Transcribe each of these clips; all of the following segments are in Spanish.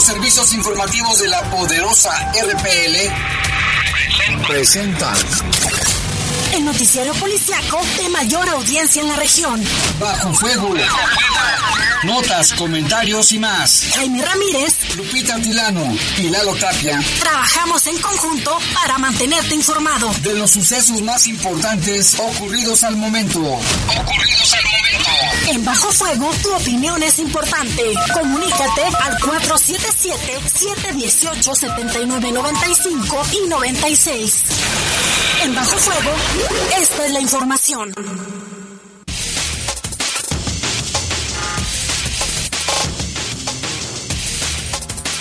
Los servicios informativos de la poderosa RPL presentan el noticiero policiaco de mayor audiencia en la región. Bajo fuego. Notas, comentarios y más. Jaime Ramírez, Lupita Tilano y Lalo Tapia. Trabajamos en conjunto para mantenerte informado de los sucesos más importantes ocurridos al momento. Ocurridos al momento. En Bajo Fuego, tu opinión es importante. Comunícate al 477-718-7995 y 96. En Bajo Fuego, esta es la información.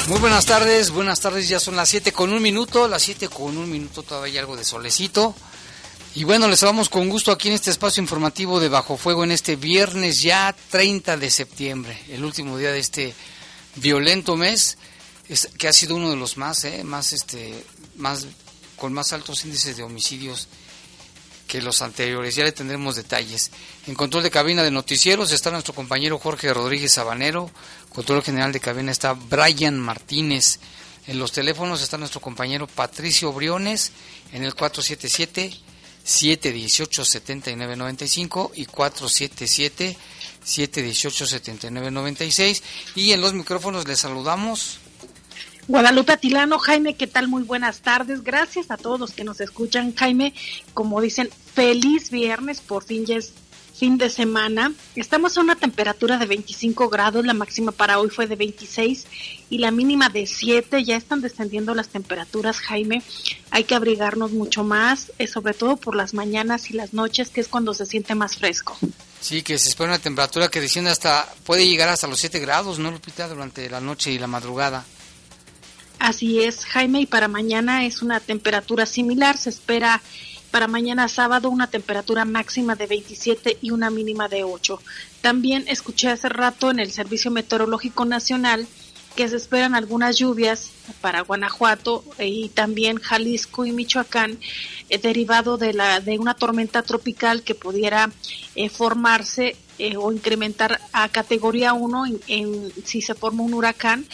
Muy buenas tardes, buenas tardes, ya son las 7 con un minuto, las 7 con un minuto todavía hay algo de solecito. Y bueno, les vamos con gusto aquí en este espacio informativo de Bajo Fuego en este viernes ya 30 de septiembre, el último día de este violento mes, que ha sido uno de los más, eh, más, este, más, con más altos índices de homicidios que los anteriores. Ya le tendremos detalles. En control de cabina de noticieros está nuestro compañero Jorge Rodríguez Sabanero. Control general de cabina está Brian Martínez. En los teléfonos está nuestro compañero Patricio Briones en el 477 718 7995 y 477 718 7996 y en los micrófonos les saludamos Guadalupe Atilano, Jaime, ¿qué tal? Muy buenas tardes. Gracias a todos los que nos escuchan. Jaime, como dicen, feliz viernes, por fin ya es fin de semana. Estamos a una temperatura de 25 grados, la máxima para hoy fue de 26 y la mínima de 7. Ya están descendiendo las temperaturas, Jaime. Hay que abrigarnos mucho más, eh, sobre todo por las mañanas y las noches, que es cuando se siente más fresco. Sí, que se espera una temperatura que desciende hasta, puede llegar hasta los 7 grados, ¿no, Lupita? Durante la noche y la madrugada. Así es, Jaime, y para mañana es una temperatura similar. Se espera para mañana sábado una temperatura máxima de 27 y una mínima de 8. También escuché hace rato en el Servicio Meteorológico Nacional que se esperan algunas lluvias para Guanajuato y también Jalisco y Michoacán eh, derivado de la de una tormenta tropical que pudiera eh, formarse eh, o incrementar a categoría 1 en, si se forma un huracán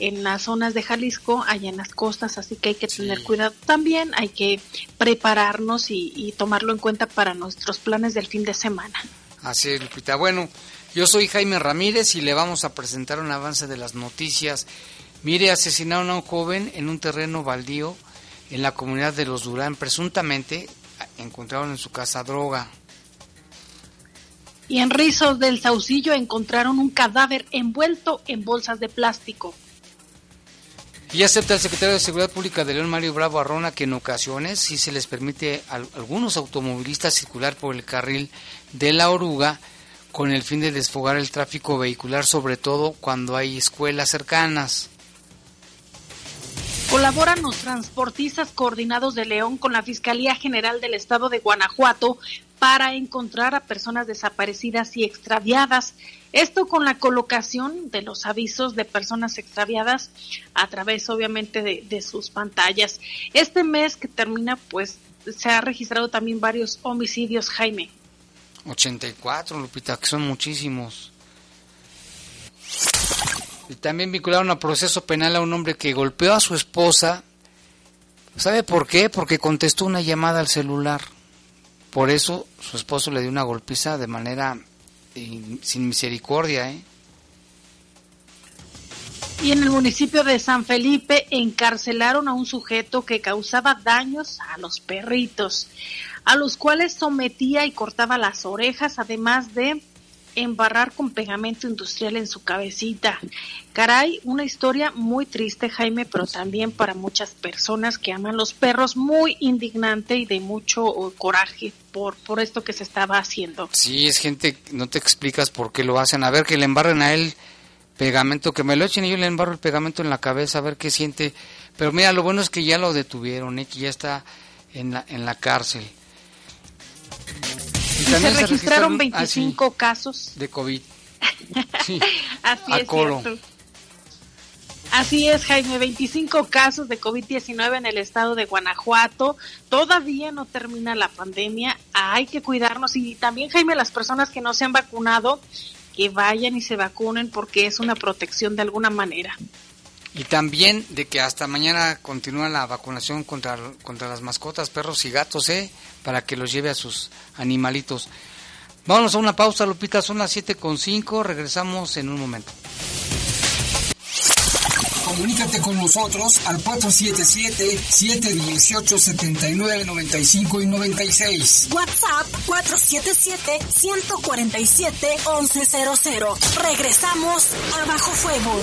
en las zonas de Jalisco, allá en las costas, así que hay que tener cuidado también, hay que prepararnos y, tomarlo en cuenta para nuestros planes del fin de semana. Así es, Lupita. Bueno, yo soy Jaime Ramírez y le vamos a presentar un avance de las noticias. Mire, asesinaron a un joven en un terreno baldío en la comunidad de Los Durán. Presuntamente encontraron en su casa droga. Y en Rizos del Saucillo encontraron un cadáver envuelto en bolsas de plástico. Y acepta el secretario de Seguridad Pública de León, Mario Bravo Arrona, que en ocasiones sí se les permite a algunos automovilistas circular por el carril de la oruga con el fin de desfogar el tráfico vehicular, sobre todo cuando hay escuelas cercanas. Colaboran los transportistas coordinados de León con la Fiscalía General del Estado de Guanajuato para encontrar a personas desaparecidas y extraviadas. Esto con la colocación de los avisos de personas extraviadas a través obviamente de, sus pantallas. Este mes que termina pues se ha registrado también varios homicidios, Jaime. 84, Lupita, que son muchísimos. Y también vincularon a proceso penal a un hombre que golpeó a su esposa. ¿Sabe por qué? Porque contestó una llamada al celular. Por eso su esposo le dio una golpiza de manera sin misericordia, ¿eh? Y en el municipio de San Felipe encarcelaron a un sujeto que causaba daños a los perritos, a los cuales sometía y cortaba las orejas, además de embarrar con pegamento industrial en su cabecita. Caray, una historia muy triste, Jaime, pero también para muchas personas que aman los perros, muy indignante y de mucho coraje por, por esto que se estaba haciendo. Sí, es gente, no te explicas por qué lo hacen. A ver, que le embarren a él pegamento, que me lo echen y yo le embarro el pegamento en la cabeza, a ver qué siente. Pero mira, lo bueno es que ya lo detuvieron, ¿eh? ya está en la, en la cárcel. Y, se, registraron 25 ah, casos de COVID. Así es cierto. Así es, Jaime, 25 casos de COVID-19 en el estado de Guanajuato. Todavía no termina la pandemia. Hay que cuidarnos y también, Jaime, las personas que no se han vacunado, que vayan y se vacunen porque es una protección de alguna manera. Y también de que hasta mañana continúa la vacunación contra, contra las mascotas, perros y gatos, ¿eh? Para que los lleve a sus animalitos. Vámonos a una pausa, Lupita, son las 7.5, regresamos en un momento. Comunícate con nosotros al 477-718-7995 y 96. WhatsApp 477-147-1100. Regresamos a Bajo Fuego.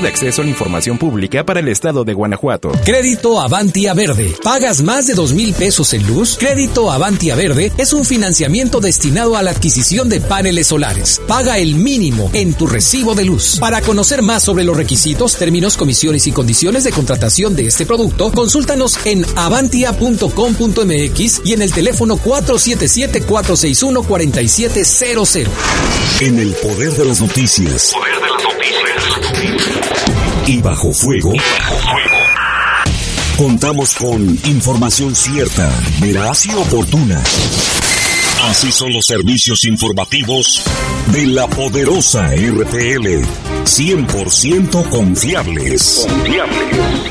De Acceso a la Información Pública para el Estado de Guanajuato. Crédito Avantia Verde. ¿Pagas más de dos mil pesos en luz? Crédito Avantia Verde es un financiamiento destinado a la adquisición de paneles solares. Paga el mínimo en tu recibo de luz. Para conocer más sobre los requisitos, términos, comisiones y condiciones de contratación de este producto, consúltanos en avantia.com.mx y en el teléfono 477-461-4700. En el poder de las noticias. Y bajo fuego. Contamos con información cierta, veraz y oportuna. Así son los servicios informativos de la poderosa RPL. 100% confiables. Confiables,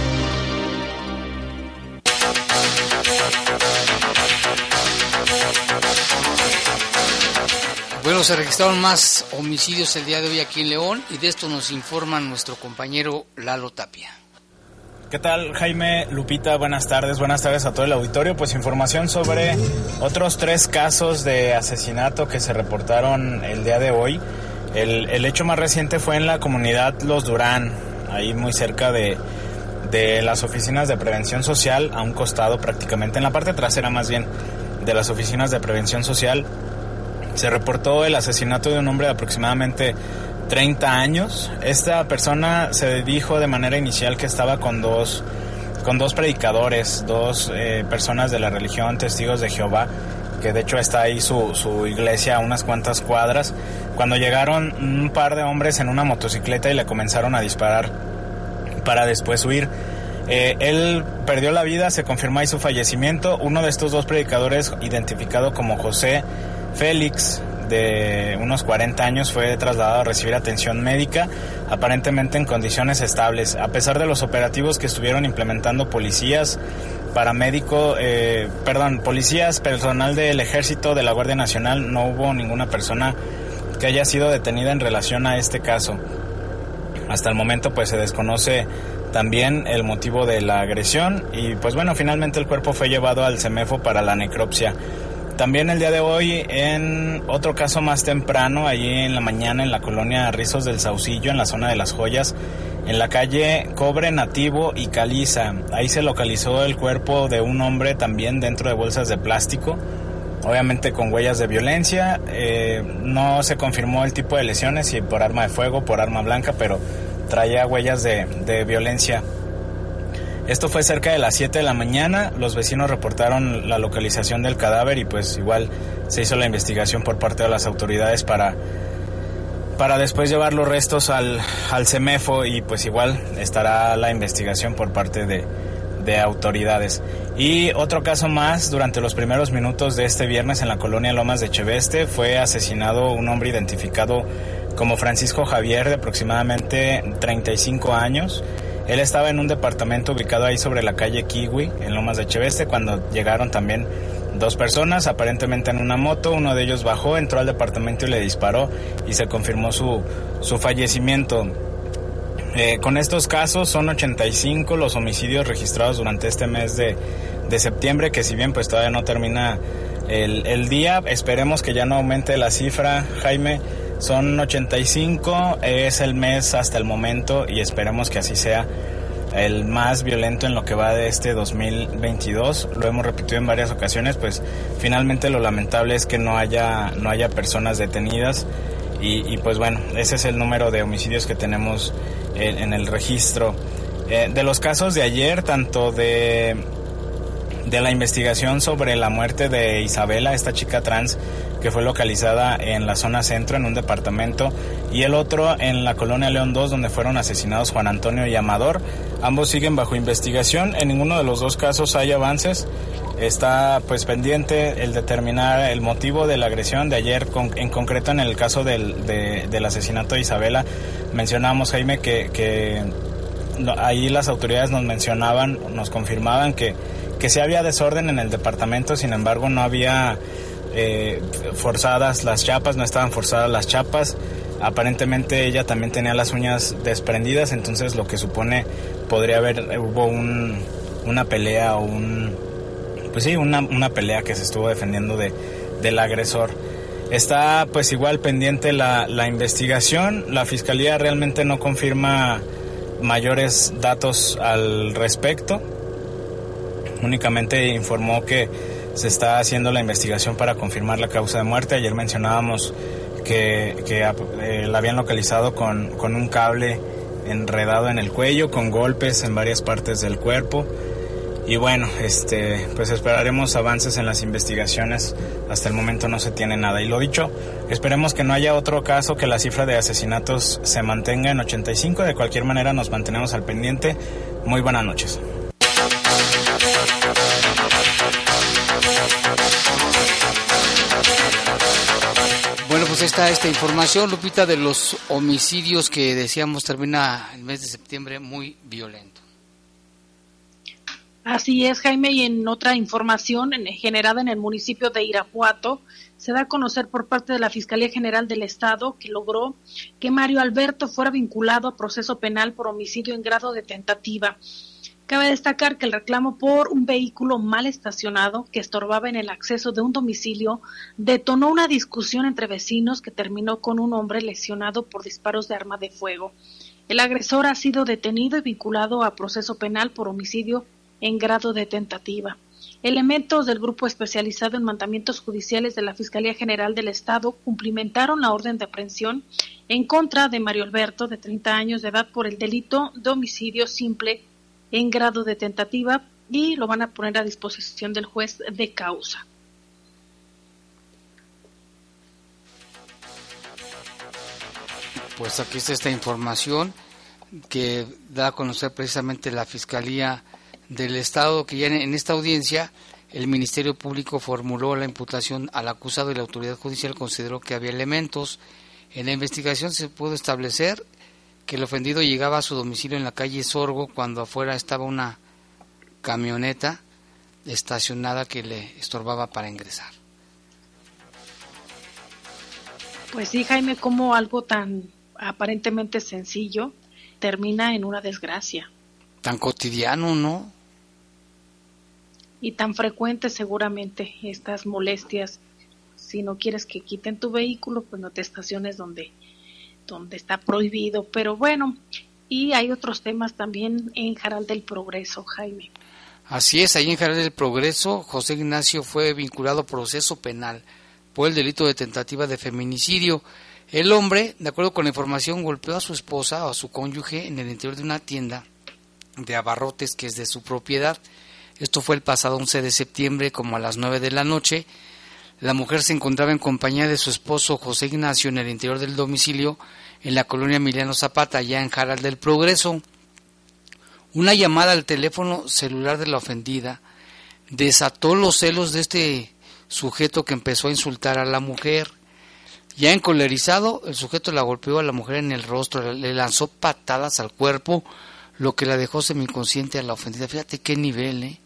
Se registraron más homicidios el día de hoy aquí en León y de esto nos informa nuestro compañero Lalo Tapia. ¿Qué tal, Jaime Lupita? Buenas tardes, buenas tardes a todo el auditorio. Pues información sobre otros tres casos de asesinato que se reportaron el día de hoy. El, el hecho más reciente fue en la comunidad Los Durán, ahí muy cerca de, de las oficinas de prevención social, a un costado prácticamente, en la parte trasera más bien, de las oficinas de prevención social. Se reportó el asesinato de un hombre de aproximadamente 30 años. Esta persona se dijo de manera inicial que estaba con dos, con dos predicadores, dos eh, personas de la religión, testigos de Jehová, que de hecho está ahí su, su iglesia a unas cuantas cuadras. Cuando llegaron un par de hombres en una motocicleta y le comenzaron a disparar para después huir. Eh, él perdió la vida, se confirmó ahí su fallecimiento. Uno de estos dos predicadores, identificado como José Félix, de unos 40 años, fue trasladado a recibir atención médica, aparentemente en condiciones estables. A pesar de los operativos que estuvieron implementando policías, paramédico, eh, perdón, policías, personal del ejército, de la Guardia Nacional, no hubo ninguna persona que haya sido detenida en relación a este caso. Hasta el momento pues se desconoce también el motivo de la agresión y pues bueno, finalmente el cuerpo fue llevado al CEMEFO para la necropsia. También el día de hoy, en otro caso más temprano, allí en la mañana en la colonia Rizos del Saucillo, en la zona de las joyas, en la calle Cobre Nativo y Caliza. Ahí se localizó el cuerpo de un hombre también dentro de bolsas de plástico, obviamente con huellas de violencia. Eh, no se confirmó el tipo de lesiones, si por arma de fuego, por arma blanca, pero traía huellas de, de violencia. Esto fue cerca de las 7 de la mañana, los vecinos reportaron la localización del cadáver y pues igual se hizo la investigación por parte de las autoridades para para después llevar los restos al, al CEMEFO y pues igual estará la investigación por parte de, de autoridades. Y otro caso más, durante los primeros minutos de este viernes en la colonia Lomas de Cheveste fue asesinado un hombre identificado como Francisco Javier de aproximadamente 35 años. Él estaba en un departamento ubicado ahí sobre la calle Kiwi, en Lomas de Cheveste, cuando llegaron también dos personas, aparentemente en una moto. Uno de ellos bajó, entró al departamento y le disparó y se confirmó su, su fallecimiento. Eh, con estos casos son 85 los homicidios registrados durante este mes de, de septiembre, que si bien pues todavía no termina el, el, día, esperemos que ya no aumente la cifra, Jaime. Son 85, es el mes hasta el momento y esperemos que así sea el más violento en lo que va de este 2022. Lo hemos repetido en varias ocasiones, pues finalmente lo lamentable es que no haya, no haya personas detenidas y, pues bueno, ese es el número de homicidios que tenemos en, en el registro. Eh, de los casos de ayer, tanto de, de la investigación sobre la muerte de Isabela, esta chica trans, que fue localizada en la zona centro, en un departamento, y el otro en la colonia León 2, donde fueron asesinados Juan Antonio y Amador. Ambos siguen bajo investigación. En ninguno de los dos casos hay avances. Está pues pendiente el determinar el motivo de la agresión de ayer, en concreto en el caso del, de, del asesinato de Isabela. Mencionamos, Jaime, que, que ahí las autoridades nos mencionaban, nos confirmaban que, que sí había desorden en el departamento, sin embargo no había eh, forzadas las chapas, no estaban forzadas las chapas. Aparentemente ella también tenía las uñas desprendidas, entonces lo que supone podría haber, hubo un, una pelea o un, pues sí, una, una pelea que se estuvo defendiendo de, del agresor. Está pues igual pendiente la, la investigación, la fiscalía realmente no confirma mayores datos al respecto, únicamente informó que se está haciendo la investigación para confirmar la causa de muerte. Ayer mencionábamos que, que eh, la habían localizado con, con, un cable enredado en el cuello, con golpes en varias partes del cuerpo. Y bueno, este, pues esperaremos avances en las investigaciones. Hasta el momento no se tiene nada. Y lo dicho, esperemos que no haya otro caso, que la cifra de asesinatos se mantenga en 85. De cualquier manera, nos mantenemos al pendiente. Muy buenas noches. Pues está esta información, Lupita, de los homicidios que decíamos termina el mes de septiembre muy violento. Así es, Jaime, y en otra información en, generada en el municipio de Irapuato, se da a conocer por parte de la Fiscalía General del Estado que logró que Mario Alberto fuera vinculado a proceso penal por homicidio en grado de tentativa. Cabe destacar que el reclamo por un vehículo mal estacionado que estorbaba en el acceso de un domicilio detonó una discusión entre vecinos que terminó con un hombre lesionado por disparos de arma de fuego. El agresor ha sido detenido y vinculado a proceso penal por homicidio en grado de tentativa. Elementos del grupo especializado en mandamientos judiciales de la Fiscalía General del Estado cumplimentaron la orden de aprehensión en contra de Mario Alberto, de 30 años de edad, por el delito de homicidio simple en grado de tentativa y lo van a poner a disposición del juez de causa. Pues aquí está esta información que da a conocer precisamente la Fiscalía del Estado, que ya en esta audiencia el Ministerio Público formuló la imputación al acusado y la autoridad judicial consideró que había elementos. En la investigación se pudo establecer que el ofendido llegaba a su domicilio en la calle Sorgo cuando afuera estaba una camioneta estacionada que le estorbaba para ingresar. Pues sí, Jaime, como algo tan aparentemente sencillo termina en una desgracia. Tan cotidiano, ¿no? Y tan frecuente seguramente estas molestias. Si no quieres que quiten tu vehículo, pues no te estaciones donde, donde está prohibido. Pero bueno, y hay otros temas también en Jaral del Progreso, Jaime. Así es, ahí en Jaral del Progreso, José Ignacio fue vinculado a proceso penal por el delito de tentativa de feminicidio. El hombre, de acuerdo con la información, golpeó a su esposa o a su cónyuge en el interior de una tienda de abarrotes que es de su propiedad. Esto fue el pasado 11 de septiembre, como a las 9 de la noche. La mujer se encontraba en compañía de su esposo José Ignacio en el interior del domicilio en la colonia Emiliano Zapata, allá en Jaral del Progreso. Una llamada al teléfono celular de la ofendida desató los celos de este sujeto que empezó a insultar a la mujer. Ya encolerizado, el sujeto la golpeó a la mujer en el rostro, le lanzó patadas al cuerpo, lo que la dejó semi-inconsciente a la ofendida. Fíjate qué nivel, ¿eh?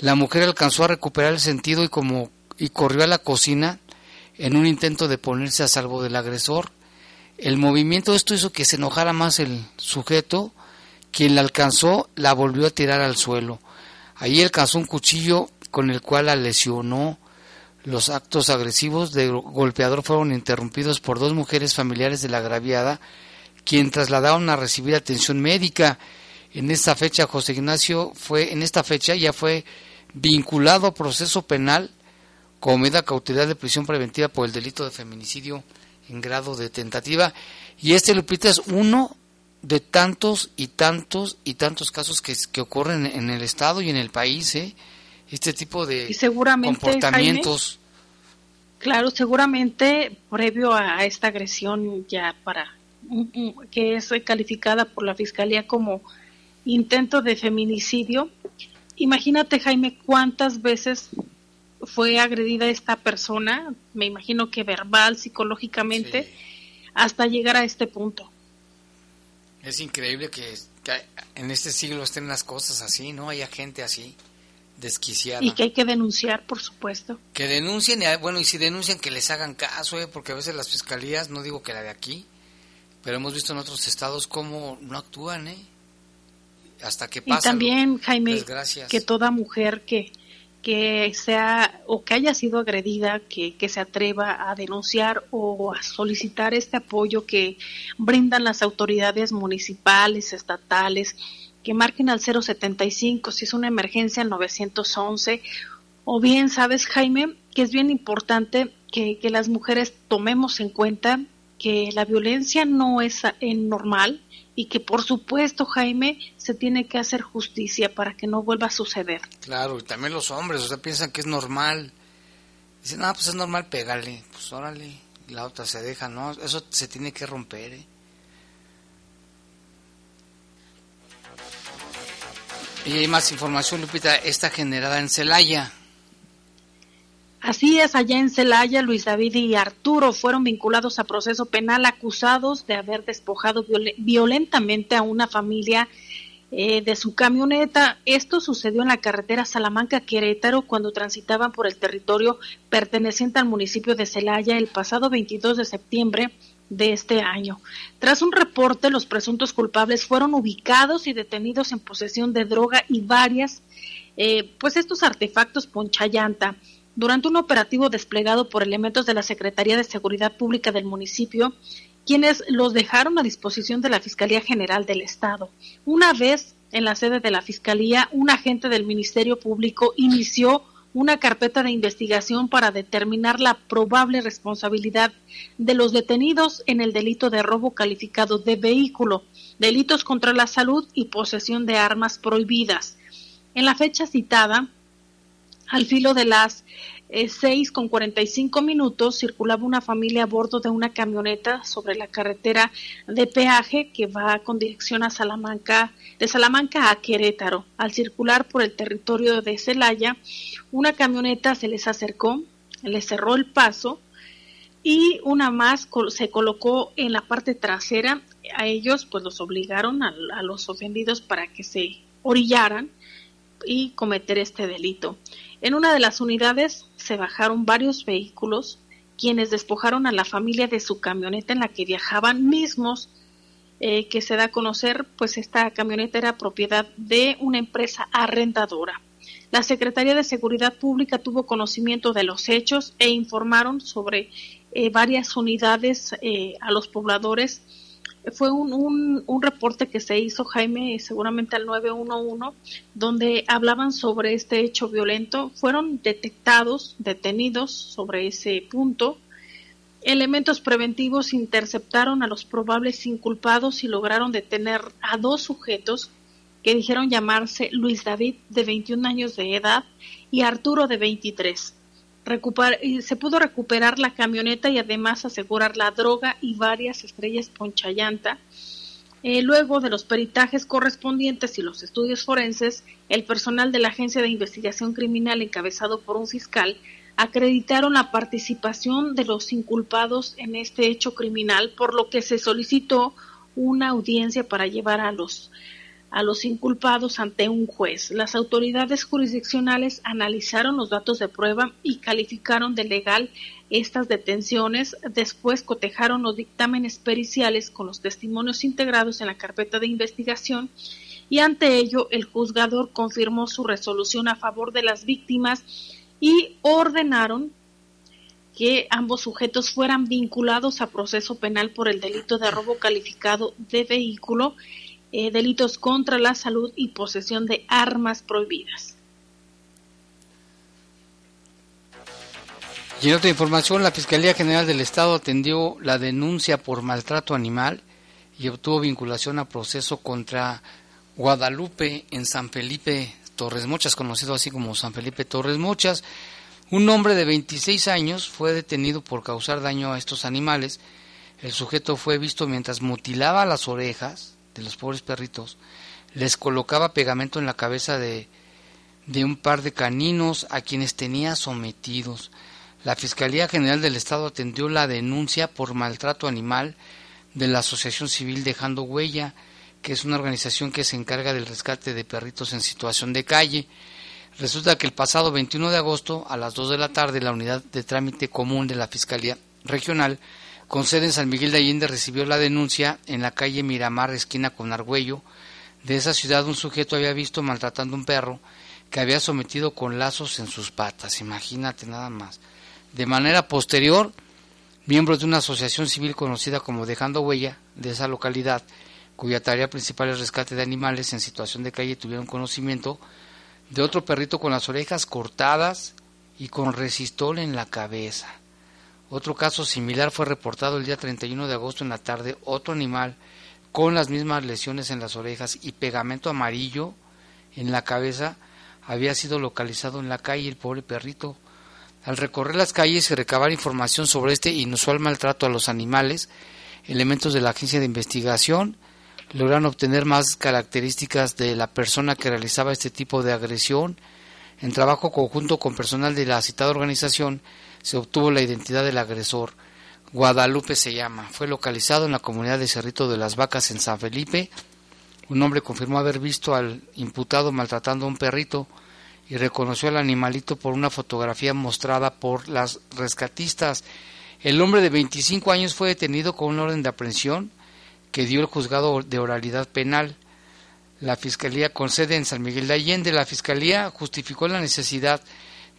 La mujer alcanzó a recuperar el sentido y como y corrió a la cocina en un intento de ponerse a salvo del agresor. El movimiento de esto hizo que se enojara más el sujeto, quien la alcanzó la volvió a tirar al suelo. Ahí alcanzó un cuchillo con el cual la lesionó. Los actos agresivos del golpeador fueron interrumpidos por dos mujeres familiares de la agraviada, quien trasladaron a recibir atención médica. En esta fecha José Ignacio fue en esta fecha ya fue vinculado a proceso penal con medida cautelar de prisión preventiva por el delito de feminicidio en grado de tentativa y este Lupita es uno de tantos y tantos y tantos casos que, que ocurren en el estado y en el país, ¿eh? este tipo de comportamientos. claro, seguramente previo a esta agresión ya para que es calificada por la fiscalía como intento de feminicidio. Imagínate, Jaime, cuántas veces fue agredida esta persona, me imagino que verbal, psicológicamente, hasta llegar a este punto. Es increíble que, en este siglo estén las cosas así, ¿no? Haya gente así, desquiciada. Y que hay que denunciar, por supuesto. Que denuncien, y, bueno, y si denuncian, que les hagan caso, ¿eh? porque a veces las fiscalías, no digo que la de aquí, pero hemos visto en otros estados cómo no actúan, ¿eh? Hasta que pasa. Y también, Jaime, que toda mujer que, que sea o que haya sido agredida, que, que, se atreva a denunciar o a solicitar este apoyo que brindan las autoridades municipales, estatales, que marquen al 075 si es una emergencia al 911 o bien sabes Jaime que es bien importante que, que las mujeres tomemos en cuenta que la violencia no es normal y que por supuesto, Jaime, se tiene que hacer justicia para que no vuelva a suceder. Claro, y también los hombres, o sea, piensan que es normal. Dicen, ah, pues es normal pegarle, pues órale, y la otra se deja, ¿no? Eso se tiene que romper, ¿eh? Y hay más información, Lupita, está generada en Celaya. Así es, allá en Celaya, Luis David y Arturo fueron vinculados a proceso penal acusados de haber despojado violentamente a una familia eh, de su camioneta. Esto sucedió en la carretera Salamanca-Querétaro cuando transitaban por el territorio perteneciente al municipio de Celaya el pasado 22 de septiembre de este año. Tras un reporte, los presuntos culpables fueron ubicados y detenidos en posesión de droga y varias, eh, pues estos artefactos ponchallanta. Durante un operativo desplegado por elementos de la Secretaría de Seguridad Pública del municipio, quienes los dejaron a disposición de la Fiscalía General del Estado. Una vez en la sede de la Fiscalía, un agente del Ministerio Público inició una carpeta de investigación para determinar la probable responsabilidad de los detenidos en el delito de robo calificado de vehículo, delitos contra la salud y posesión de armas prohibidas. En la fecha citada, al filo de las eh, seis con cuarenta y cinco minutos circulaba una familia a bordo de una camioneta sobre la carretera de peaje que va con dirección a Salamanca, de Salamanca a Querétaro. Al circular por el territorio de Celaya, una camioneta se les acercó, les cerró el paso y una más se colocó en la parte trasera. A ellos pues los obligaron a los ofendidos para que se orillaran y cometer este delito. En una de las unidades se bajaron varios vehículos, quienes despojaron a la familia de su camioneta en la que viajaban mismos eh, que se da a conocer, pues esta camioneta era propiedad de una empresa arrendadora. La Secretaría de Seguridad Pública tuvo conocimiento de los hechos e informaron sobre eh, varias unidades eh, a los pobladores. Fue un, un, un, reporte que se hizo, Jaime, seguramente al 911, donde hablaban sobre este hecho violento. Fueron detectados, detenidos sobre ese punto. Elementos preventivos interceptaron a los probables inculpados y lograron detener a dos sujetos que dijeron llamarse Luis David, de 21 años de edad, y Arturo, de 23. Se pudo recuperar la camioneta y además asegurar la droga y varias estrellas ponchallanta. Eh, luego de los peritajes correspondientes y los estudios forenses, el personal de la Agencia de Investigación Criminal encabezado por un fiscal acreditaron la participación de los inculpados en este hecho criminal, por lo que se solicitó una audiencia para llevar a los a los inculpados ante un juez. Las autoridades jurisdiccionales analizaron los datos de prueba y calificaron de legal estas detenciones. Después cotejaron los dictámenes periciales con los testimonios integrados en la carpeta de investigación y ante ello el juzgador confirmó su resolución a favor de las víctimas y ordenaron que ambos sujetos fueran vinculados a proceso penal por el delito de robo calificado de vehículo eh, delitos contra la salud y posesión de armas prohibidas. Y en otra información, la Fiscalía General del Estado atendió la denuncia por maltrato animal y obtuvo vinculación a proceso contra Guadalupe en San Felipe Torres Mochas, conocido así como San Felipe Torres Mochas. Un hombre de 26 años fue detenido por causar daño a estos animales. El sujeto fue visto mientras mutilaba las orejas, de los pobres perritos, les colocaba pegamento en la cabeza de, de un par de caninos a quienes tenía sometidos. La Fiscalía General del Estado atendió la denuncia por maltrato animal de la Asociación Civil Dejando Huella, que es una organización que se encarga del rescate de perritos en situación de calle. Resulta que el pasado 21 de agosto, a las 2 de la tarde, la unidad de trámite común de la Fiscalía Regional con sede en San Miguel de Allende recibió la denuncia en la calle Miramar, esquina con Argüello. De esa ciudad un sujeto había visto maltratando a un perro que había sometido con lazos en sus patas. Imagínate nada más. De manera posterior, miembros de una asociación civil conocida como Dejando Huella de esa localidad, cuya tarea principal es rescate de animales en situación de calle, tuvieron conocimiento de otro perrito con las orejas cortadas y con resistol en la cabeza. Otro caso similar fue reportado el día 31 de agosto en la tarde. Otro animal con las mismas lesiones en las orejas y pegamento amarillo en la cabeza había sido localizado en la calle el pobre perrito. Al recorrer las calles y recabar información sobre este inusual maltrato a los animales, elementos de la agencia de investigación lograron obtener más características de la persona que realizaba este tipo de agresión. En trabajo conjunto con personal de la citada organización, se obtuvo la identidad del agresor. Guadalupe se llama. Fue localizado en la comunidad de Cerrito de las Vacas en San Felipe. Un hombre confirmó haber visto al imputado maltratando a un perrito y reconoció al animalito por una fotografía mostrada por las rescatistas. El hombre de 25 años fue detenido con una orden de aprehensión que dio el juzgado de oralidad penal. La Fiscalía con sede en San Miguel de Allende, la Fiscalía justificó la necesidad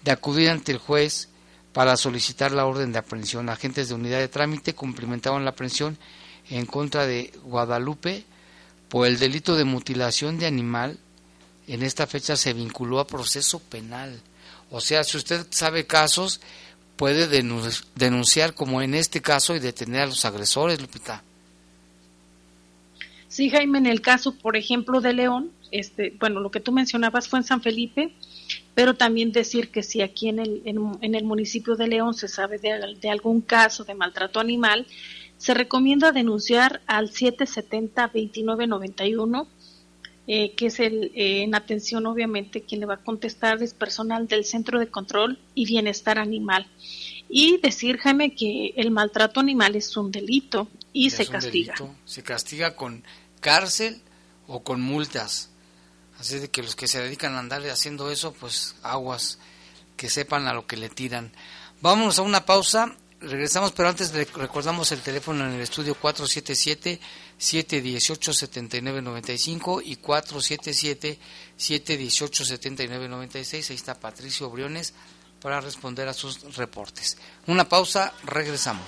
de acudir ante el juez para solicitar la orden de aprehensión. Agentes de unidad de trámite cumplimentaron la aprehensión en contra de Guadalupe por el delito de mutilación de animal. En esta fecha se vinculó a proceso penal. O sea, si usted sabe casos, puede denunciar como en este caso y detener a los agresores, Lupita. Sí, Jaime, en el caso, por ejemplo, de León, este, bueno, lo que tú mencionabas fue en San Felipe, pero también decir que si aquí en el, en, el municipio de León se sabe de, algún caso de maltrato animal, se recomienda denunciar al 770-2991, eh, que es el, eh, en atención obviamente quien le va a contestar es personal del Centro de Control y Bienestar Animal. Y decir, Jaime, que el maltrato animal es un delito y se castiga. Se castiga con cárcel o con multas. Así de que los que se dedican a andar haciendo eso, pues aguas, que sepan a lo que le tiran. Vámonos a una pausa, regresamos, pero antes recordamos el teléfono en el estudio 718-7995 y 477-718-7996. Ahí está Patricio Briones para responder a sus reportes. Una pausa, regresamos.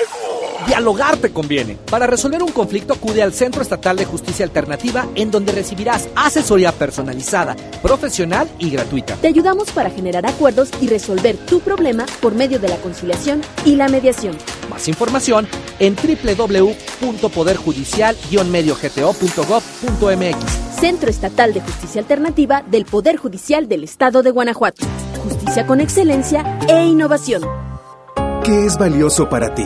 Dialogar te conviene. Para resolver un conflicto acude al Centro Estatal de Justicia Alternativa en donde recibirás asesoría personalizada, profesional y gratuita. Te ayudamos para generar acuerdos y resolver tu problema por medio de la conciliación y la mediación. Más información en www.poderjudicial-mediogto.gov.mx. Centro Estatal de Justicia Alternativa del Poder Judicial del Estado de Guanajuato. Justicia con excelencia e innovación. ¿Qué es valioso para ti?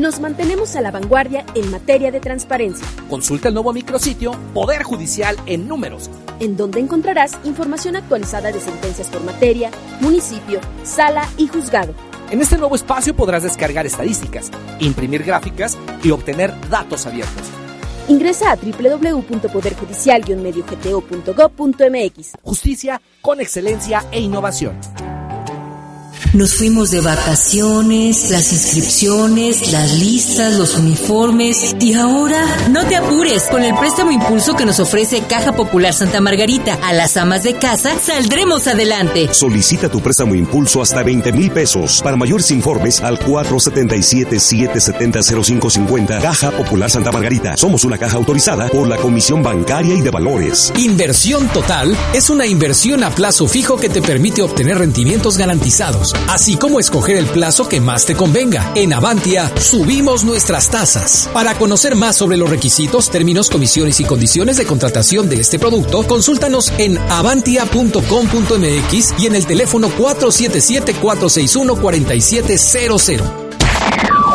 Nos mantenemos a la vanguardia en materia de transparencia. Consulta el nuevo micrositio Poder Judicial en Números, en donde encontrarás información actualizada de sentencias por materia, municipio, sala y juzgado. En este nuevo espacio podrás descargar estadísticas, imprimir gráficas y obtener datos abiertos. Ingresa a www.poderjudicial-mediogto.gov.mx. Justicia con excelencia e innovación. Nos fuimos de vacaciones, las inscripciones, las listas, los uniformes y ahora no te apures con el préstamo impulso que nos ofrece Caja Popular Santa Margarita. A las amas de casa saldremos adelante. Solicita tu préstamo impulso hasta 20 mil pesos. Para mayores informes al 477-770-0550 Caja Popular Santa Margarita. Somos una caja autorizada por la Comisión Bancaria y de Valores. Inversión Total es una inversión a plazo fijo que te permite obtener rendimientos garantizados así como escoger el plazo que más te convenga. En Avantia subimos nuestras tasas. Para conocer más sobre los requisitos, términos, comisiones y condiciones de contratación de este producto, consúltanos en avantia.com.mx y en el teléfono 477-461-4700.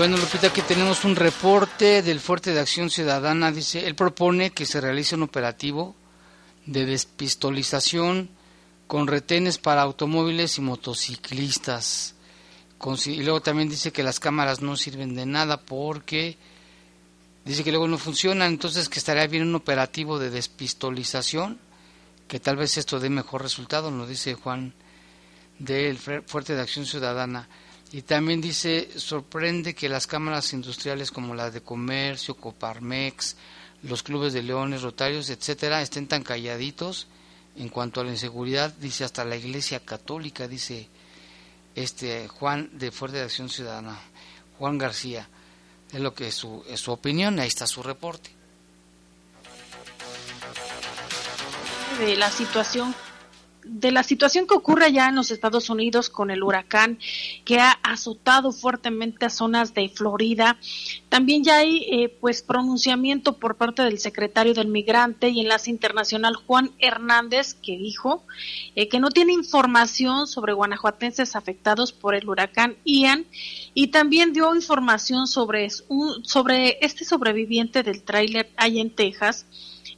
Bueno, Lupita, aquí tenemos un reporte del Fuerte de Acción Ciudadana. Dice, él propone que se realice un operativo de despistolización con retenes para automóviles y motociclistas. Y luego también dice que las cámaras no sirven de nada porque dice que luego no funcionan, entonces que estaría bien un operativo de despistolización, que tal vez esto dé mejor resultado, nos dice Juan del Fuerte de Acción Ciudadana. Y también dice, sorprende que las cámaras industriales como la de comercio, Coparmex, los clubes de leones, rotarios, etcétera, estén tan calladitos en cuanto a la inseguridad, dice hasta la Iglesia Católica, dice este Juan de Fuerte de Acción Ciudadana, Juan García, es lo que es su, es su opinión, ahí está su reporte. De la situación de la situación que ocurre allá en los Estados Unidos con el huracán que ha azotado fuertemente a zonas de Florida. También ya hay eh, pues pronunciamiento por parte del secretario del Migrante y Enlace Internacional Juan Hernández que dijo eh, que no tiene información sobre guanajuatenses afectados por el huracán Ian y también dio información sobre, sobre este sobreviviente del tráiler allá en Texas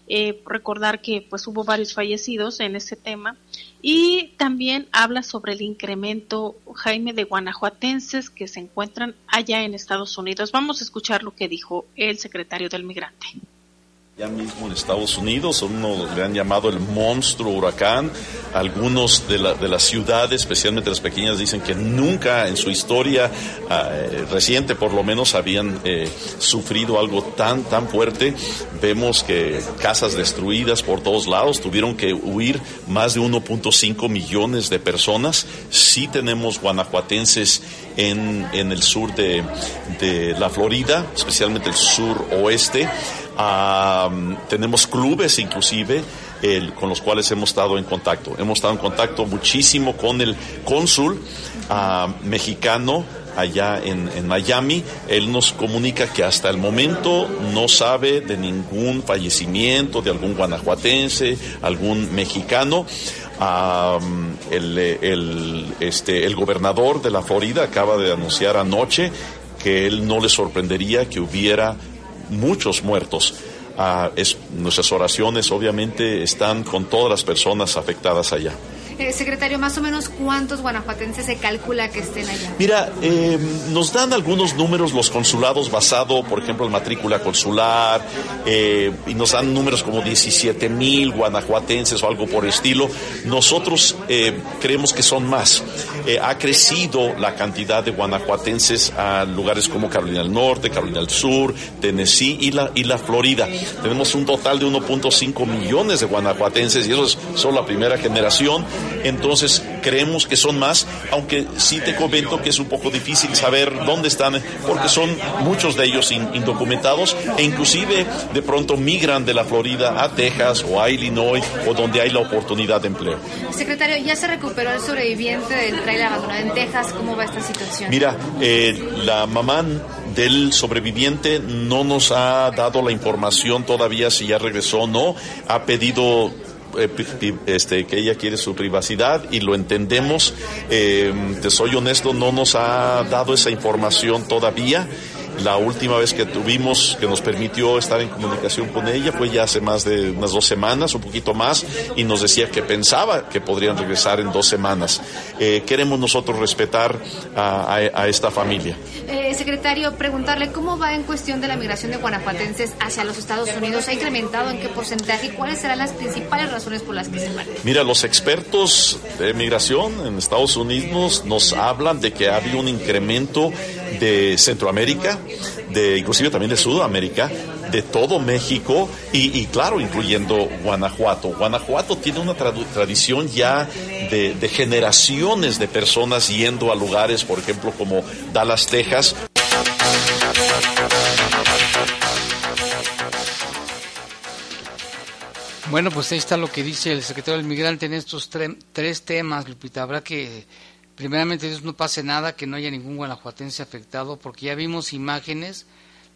eh, recordar que pues hubo varios fallecidos en ese tema y también habla sobre el incremento Jaime de guanajuatenses que se encuentran allá en Estados Unidos. Vamos a escuchar lo que dijo el secretario del migrante ya mismo en Estados Unidos, uno le han llamado el monstruo huracán. Algunos de, la, de las ciudades, especialmente las pequeñas, dicen que nunca en su historia ah, eh, reciente, por lo menos, habían eh, sufrido algo tan, tan fuerte. Vemos que casas destruidas por todos lados, tuvieron que huir más de 1.5 millones de personas. Sí tenemos guanajuatenses en, en el sur de, de la Florida, especialmente el sur oeste tenemos clubes inclusive el, con los cuales hemos estado en contacto. Hemos estado en contacto muchísimo con el cónsul mexicano allá en, en, Miami. Él nos comunica que hasta el momento no sabe de ningún fallecimiento de algún guanajuatense, algún mexicano. El, el, este, el gobernador de la Florida acaba de anunciar anoche que él no le sorprendería que hubiera muchos muertos. Ah, es, nuestras oraciones obviamente están con todas las personas afectadas allá. Eh, secretario, más o menos cuántos guanajuatenses se calcula que estén allá. Mira, eh, nos dan algunos números los consulados basado, por ejemplo, en matrícula consular, eh, y nos dan números como 17 mil guanajuatenses o algo por el estilo. Nosotros creemos que son más. ha crecido la cantidad de guanajuatenses a lugares como Carolina del Norte, Carolina del Sur, Tennessee y la, y la Florida. Tenemos un total de 1.5 millones de guanajuatenses y eso es solo la primera generación entonces creemos que son más, aunque sí te comento que es un poco difícil saber dónde están, porque son muchos de ellos indocumentados e inclusive de pronto migran de la Florida a Texas o a Illinois o donde hay la oportunidad de empleo. Secretario, ¿ya se recuperó el sobreviviente del trailer abandonado en Texas? ¿Cómo va esta situación? Mira, eh, la mamá del sobreviviente no nos ha dado la información todavía si ya regresó o no. Ha pedido este, que ella quiere su privacidad y lo entendemos. Eh, te soy honesto, no nos ha dado esa información todavía. La última vez que tuvimos, que nos permitió estar en comunicación con ella, fue ya hace más de unas dos semanas, un poquito más, y nos decía que pensaba que podrían regresar en dos semanas. Eh, queremos nosotros respetar a, esta familia. Eh, secretario, preguntarle cómo va en cuestión de la migración de guanajuatenses hacia los Estados Unidos. ¿Ha incrementado en qué porcentaje y cuáles serán las principales razones por las que se van? Mira, los expertos de migración en Estados Unidos nos hablan de que ha habido un incremento de Centroamérica, de inclusive también de Sudamérica, de todo México y, claro, incluyendo Guanajuato. Guanajuato tiene una tradición ya de, generaciones de personas yendo a lugares, por ejemplo, como Dallas, Texas. Bueno, pues ahí está lo que dice el secretario del Migrante en estos tres temas, Lupita. Habrá que primeramente Dios no pase nada, que no haya ningún guanajuatense afectado, porque ya vimos imágenes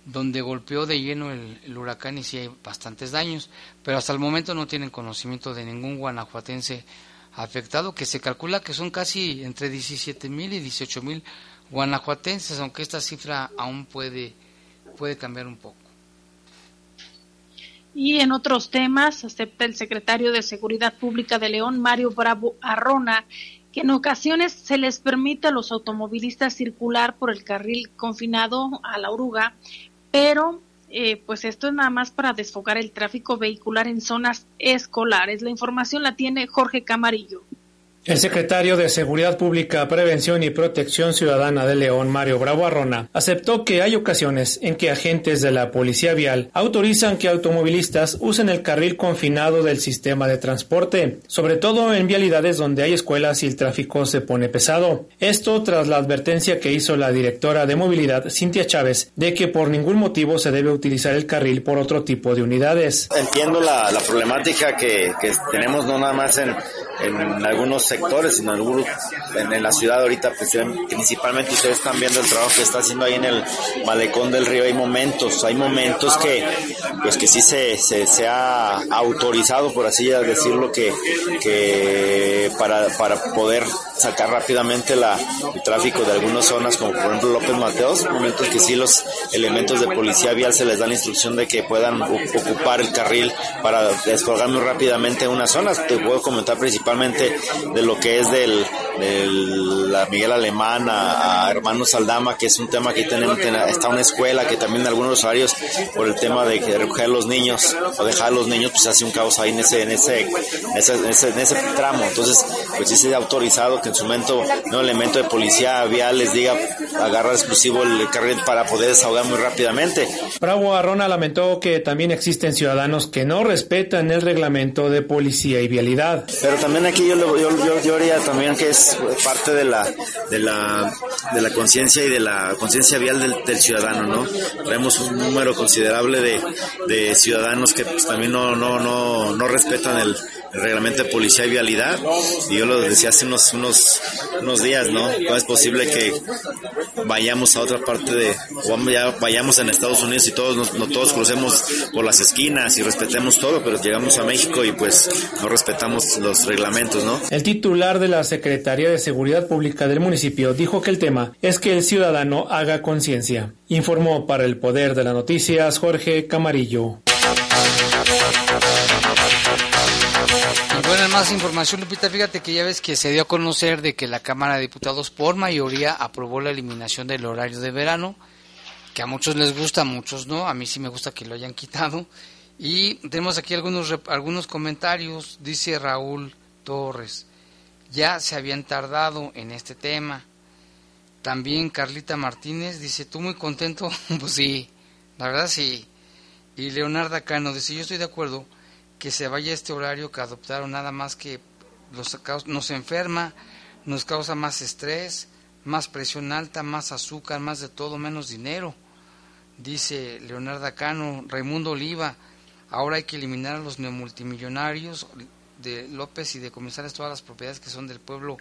donde golpeó de lleno el, huracán y sí hay bastantes daños, pero hasta el momento no tienen conocimiento de ningún guanajuatense afectado, que se calcula que son casi entre 17 mil y 18 mil guanajuatenses, aunque esta cifra aún puede, puede cambiar un poco. Y en otros temas, acepta el secretario de Seguridad Pública de León, Mario Bravo Arrona, que en ocasiones se les permite a los automovilistas circular por el carril confinado a la oruga, pero eh, pues esto es nada más para desfocar el tráfico vehicular en zonas escolares. La información la tiene Jorge Camarillo. El secretario de Seguridad Pública, Prevención y Protección Ciudadana de León, Mario Bravo Arrona, aceptó que hay ocasiones en que agentes de la Policía Vial autorizan que automovilistas usen el carril confinado del sistema de transporte, sobre todo en vialidades donde hay escuelas y el tráfico se pone pesado. Esto tras la advertencia que hizo la directora de movilidad, Cintia Chávez, de que por ningún motivo se debe utilizar el carril por otro tipo de unidades. Entiendo la, problemática que, tenemos no nada más en, en algunos sino en, en, la ciudad ahorita, pues, principalmente ustedes están viendo el trabajo que está haciendo ahí en el malecón del río. Hay momentos, hay momentos que, pues que sí se, se, se ha autorizado, por así decirlo, que, que para, para poder sacar rápidamente la, el tráfico de algunas zonas, como por ejemplo López Mateos, momentos que sí los elementos de policía vial se les da la instrucción de que puedan ocupar el carril para descolgar muy rápidamente unas zonas. Te puedo comentar principalmente de lo que es del, del la Miguel Alemán a, a Hermanos Aldama, que es un tema que tenemos, está una escuela que también en algunos horarios por el tema de recoger los niños o dejar a los niños, pues hace un caos ahí en ese, en ese, en ese, ese, en ese tramo. Entonces, pues sí se ha autorizado en su momento no elemento de policía vial les diga agarrar exclusivo el carril para poder desahogar muy rápidamente. Bravo Arrona lamentó que también existen ciudadanos que no respetan el reglamento de policía y vialidad. Pero también aquí yo, yo, yo, yo haría también que es parte de la de la de la conciencia y de la conciencia vial del, del, ciudadano, ¿no? Tenemos un número considerable de, de ciudadanos que pues, también no, no, no, no respetan el, reglamento de policía y vialidad. Y yo lo decía hace unos, unos, unos días, ¿no? ¿Cómo es posible que vayamos a otra parte de, o ya vayamos en Estados Unidos y todos, nos, no todos crucemos por las esquinas y respetemos todo, pero llegamos a México y pues no respetamos los reglamentos, ¿no? El titular de la Secretaría de Seguridad Pública del municipio dijo que el tema es que el ciudadano haga conciencia. Informó para el Poder de las Noticias Jorge Camarillo. Bueno, más información, Lupita, fíjate que ya ves que se dio a conocer de que la Cámara de Diputados por mayoría aprobó la eliminación del horario de verano, que a muchos les gusta, a muchos no, a mí sí me gusta que lo hayan quitado. Y tenemos aquí algunos, algunos comentarios, dice Raúl Torres, ya se habían tardado en este tema. También Carlita Martínez dice, ¿tú muy contento? pues sí, la verdad sí. Y Leonardo Cano dice, yo estoy de acuerdo que se vaya este horario que adoptaron, nada más que los, nos enferma, nos causa más estrés, más presión alta, más azúcar, más de todo, menos dinero. Dice Leonardo Cano, Raimundo Oliva, ahora hay que eliminar a los neomultimillonarios de López y de comenzar todas las propiedades que son del pueblo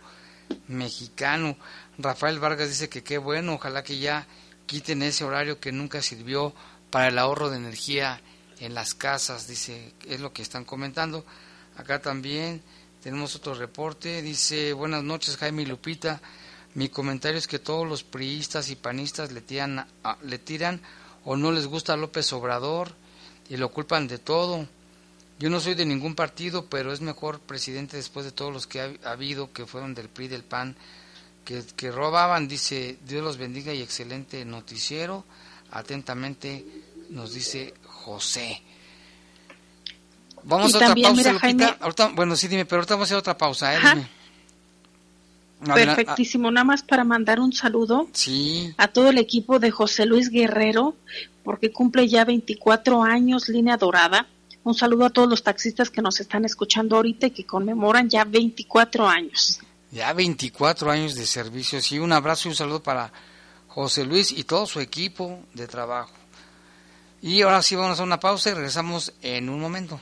mexicano. Rafael Vargas dice que qué bueno, ojalá que ya quiten ese horario que nunca sirvió para el ahorro de energía en las casas, dice, es lo que están comentando. Acá también tenemos otro reporte, dice, buenas noches Jaime Lupita, mi comentario es que todos los priistas y panistas le tiran, le tiran o no les gusta a López Obrador y lo culpan de todo. Yo no soy de ningún partido, pero es mejor presidente después de todos los que ha, ha habido, que fueron del PRI, del PAN, que, que robaban, dice, Dios los bendiga y excelente noticiero. Atentamente nos dice José. Vamos y a otra también, pausa, mira. Jaime- Ahorita- bueno, sí, dime, pero ahorita vamos a hacer otra pausa, ¿eh? Dime. Perfectísimo, nada más para mandar un saludo Sí. a todo el equipo de José Luis Guerrero, porque cumple ya 24 años, línea dorada. Un saludo a todos los taxistas que nos están escuchando ahorita y que conmemoran ya 24 años. Ya 24 años de servicio. Sí, un abrazo y un saludo para José Luis y todo su equipo de trabajo. Y ahora sí vamos a una pausa y regresamos en un momento.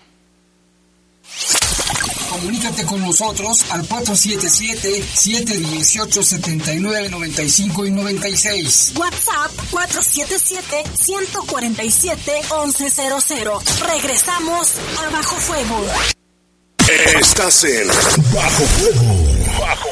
Comunícate con nosotros al 477-718-7995 y 96. WhatsApp 477-147-1100. Regresamos a Bajo Fuego. Estás en Bajo Fuego. Bajo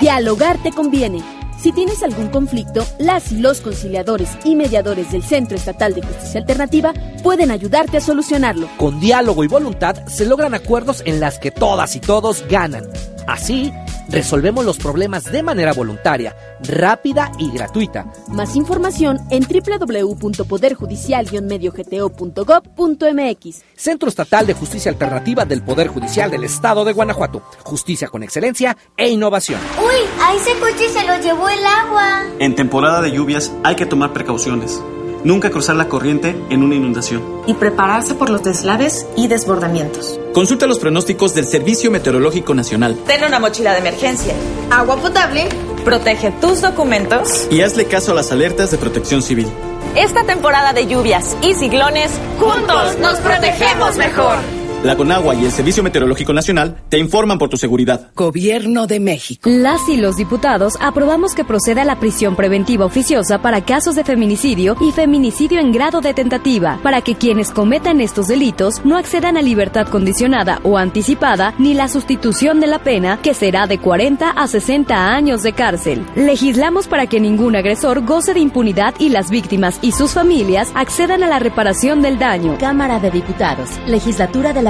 Dialogar te conviene. Si tienes algún conflicto, las y los conciliadores y mediadores del Centro Estatal de Justicia Alternativa pueden ayudarte a solucionarlo. Con diálogo y voluntad se logran acuerdos en las que todas y todos ganan. Así, resolvemos los problemas de manera voluntaria, rápida y gratuita. Más información en www.poderjudicial-mediogto.gov.mx. Centro Estatal de Justicia Alternativa del Poder Judicial del Estado de Guanajuato. Justicia con excelencia e innovación. Uy, a ese coche se lo llevó el agua. En temporada de lluvias hay que tomar precauciones. Nunca cruzar la corriente en una inundación. Y prepararse por los deslaves y desbordamientos. Consulta los pronósticos del Servicio Meteorológico Nacional. Ten una mochila de emergencia. Agua potable. Protege tus documentos. Y hazle caso a las alertas de protección civil. Esta temporada de lluvias y ciclones, juntos nos protegemos mejor. La Conagua y el Servicio Meteorológico Nacional te informan por tu seguridad. Gobierno de México. Las y los diputados aprobamos que proceda la prisión preventiva oficiosa para casos de feminicidio y feminicidio en grado de tentativa, para que quienes cometan estos delitos no accedan a libertad condicionada o anticipada ni la sustitución de la pena, que será de 40 a 60 años de cárcel. Legislamos para que ningún agresor goce de impunidad y las víctimas y sus familias accedan a la reparación del daño. Cámara de Diputados, Legislatura de la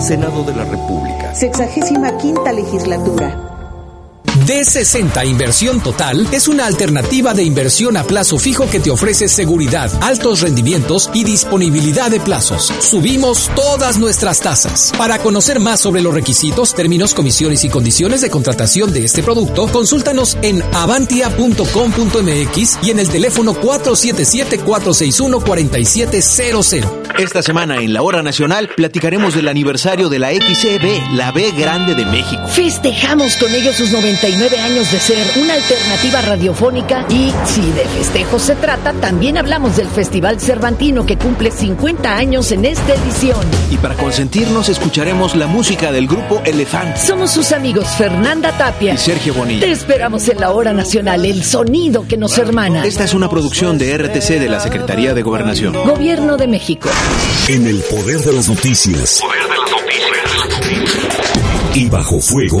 Senado de la República. Sexagésima quinta legislatura. D60 Inversión Total es una alternativa de inversión a plazo fijo que te ofrece seguridad, altos rendimientos y disponibilidad de plazos. Subimos todas nuestras tasas. Para conocer más sobre los requisitos, términos, comisiones y condiciones de contratación de este producto, consúltanos en avantia.com.mx y en el teléfono 477-461-4700. Esta semana en la Hora Nacional platicaremos del aniversario de la XCB, la B Grande de México. Festejamos con ellos sus 99 años de ser una alternativa radiofónica y si de festejos se trata, también hablamos del Festival Cervantino que cumple 50 años en esta edición. Y para consentirnos escucharemos la música del grupo Elefante. Somos sus amigos Fernanda Tapia y Sergio Bonilla. Te esperamos en la Hora Nacional, el sonido que nos hermana. Esta es una producción de RTC de la Secretaría de Gobernación. Gobierno de México. En el poder de las noticias. Poder de las noticias. Y bajo fuego.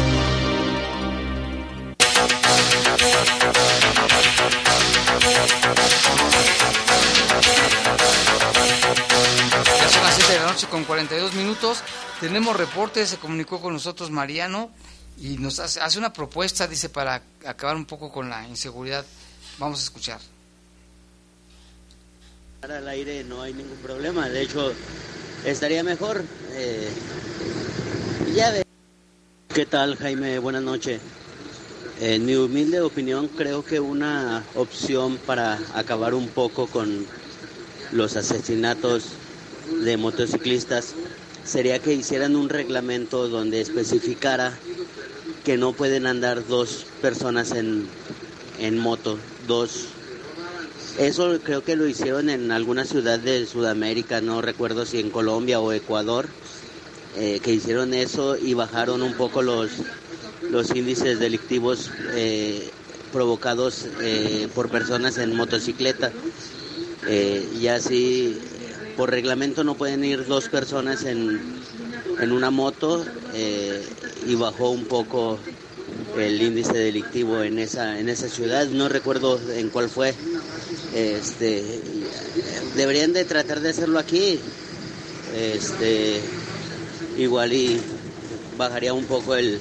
52 minutos. Tenemos reportes, se comunicó con nosotros Mariano y nos hace, hace una propuesta, dice, para acabar un poco con la inseguridad. Vamos a escuchar. Para el aire no hay ningún problema, de hecho estaría mejor. Eh, ya ve. ¿Qué tal Jaime? Buenas noches. En mi humilde opinión creo que una opción para acabar un poco con los asesinatos de motociclistas sería que hicieran un reglamento donde especificara que no pueden andar dos personas en, en moto, dos eso creo que lo hicieron en alguna ciudad de Sudamérica, no recuerdo si en Colombia o Ecuador, eh, que hicieron eso y bajaron un poco los, los índices delictivos eh, provocados eh, por personas en motocicleta. Y así, por reglamento no pueden ir dos personas en, en una moto eh, y bajó un poco el índice delictivo en esa en esa ciudad. No recuerdo en cuál fue. Este deberían de tratar de hacerlo aquí. Este igual y bajaría un poco el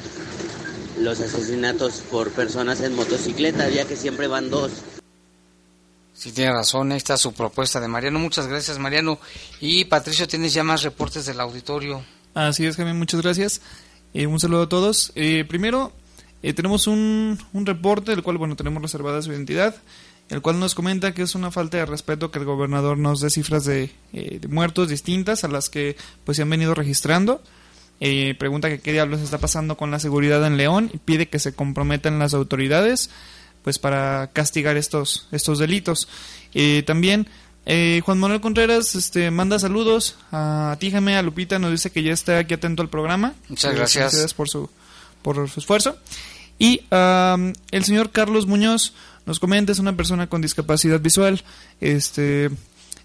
los asesinatos por personas en motocicleta ya que siempre van dos Sí, tiene razón, ahí está su propuesta de Mariano. Muchas gracias, Mariano. Y Patricio, tienes ya más reportes del auditorio. Así es, Jaime, muchas gracias. Eh, un saludo a todos. Eh, primero, eh, tenemos un, un reporte, del cual, bueno, tenemos reservada su identidad, el cual nos comenta que es una falta de respeto que el gobernador nos dé cifras de, de muertos distintas a las que pues se han venido registrando. pregunta que qué diablos está pasando con la seguridad en León y pide que se comprometan las autoridades pues para castigar estos, estos delitos. Eh, también eh, Juan Manuel Contreras este, manda saludos a ti, a Lupita, nos dice que ya está aquí atento al programa. Muchas gracias. Gracias por su, por su esfuerzo. Y el señor Carlos Muñoz nos comenta, es una persona con discapacidad visual, este,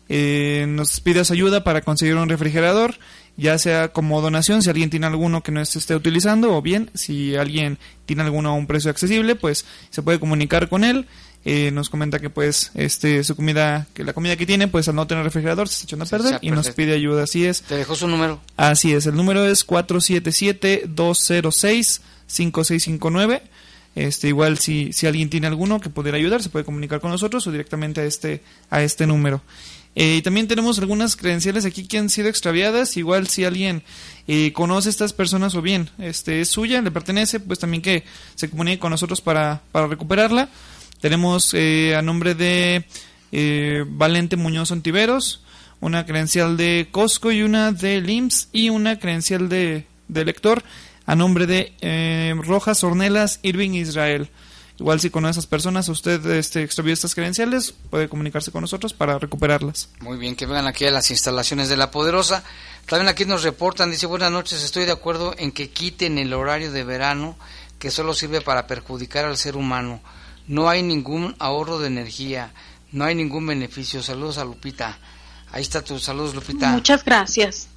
eh, nos pide su ayuda para conseguir un refrigerador ya sea como donación si alguien tiene alguno que no se esté utilizando o bien si alguien tiene alguno a un precio accesible pues se puede comunicar con él. Eh, nos comenta que pues este su comida que la comida que tiene pues al no tener refrigerador se está echando a perder y nos pide ayuda. Así es. Te dejó su número. Así es. El número es 477 206 5659 este igual si si alguien tiene alguno que pudiera ayudar se puede comunicar con nosotros o directamente a este a este número eh, también tenemos algunas credenciales aquí que han sido extraviadas. Igual si alguien eh, conoce a estas personas o bien este, es suya, le pertenece, pues también que se comunique con nosotros para, para recuperarla. Tenemos eh, a nombre de Valente Muñoz Antiveros, una credencial de Costco y una de LIMS y una credencial de, de lector a nombre de Rojas Ornelas Irving Israel. Igual si con esas personas usted este, extravió estas credenciales, puede comunicarse con nosotros para recuperarlas. Muy bien, que vengan aquí a las instalaciones de La Poderosa. También aquí nos reportan, dice, buenas noches, estoy de acuerdo en que quiten el horario de verano que solo sirve para perjudicar al ser humano. No hay ningún ahorro de energía, no hay ningún beneficio. Saludos a Lupita. Ahí está tu saludos, Lupita. Muchas gracias.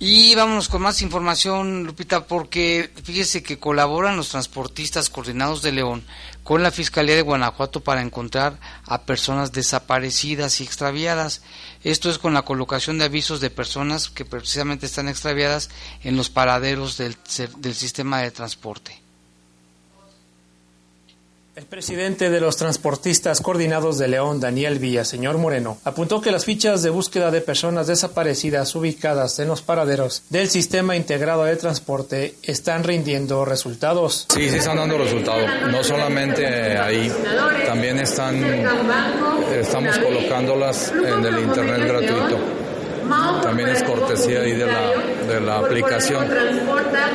Y vámonos con más información, Lupita, porque fíjese que colaboran los transportistas coordinados de León con la Fiscalía de Guanajuato para encontrar a personas desaparecidas y extraviadas. Esto es con la colocación de avisos de personas que precisamente están extraviadas en los paraderos del, del sistema de transporte. El presidente de los transportistas coordinados de León, Daniel Villaseñor Moreno, apuntó que las fichas de búsqueda de personas desaparecidas ubicadas en los paraderos del sistema integrado de transporte están rindiendo resultados. Sí, sí están dando resultados. No solamente ahí, también están, estamos colocándolas en el internet gratuito también es cortesía ahí de la, de la aplicación.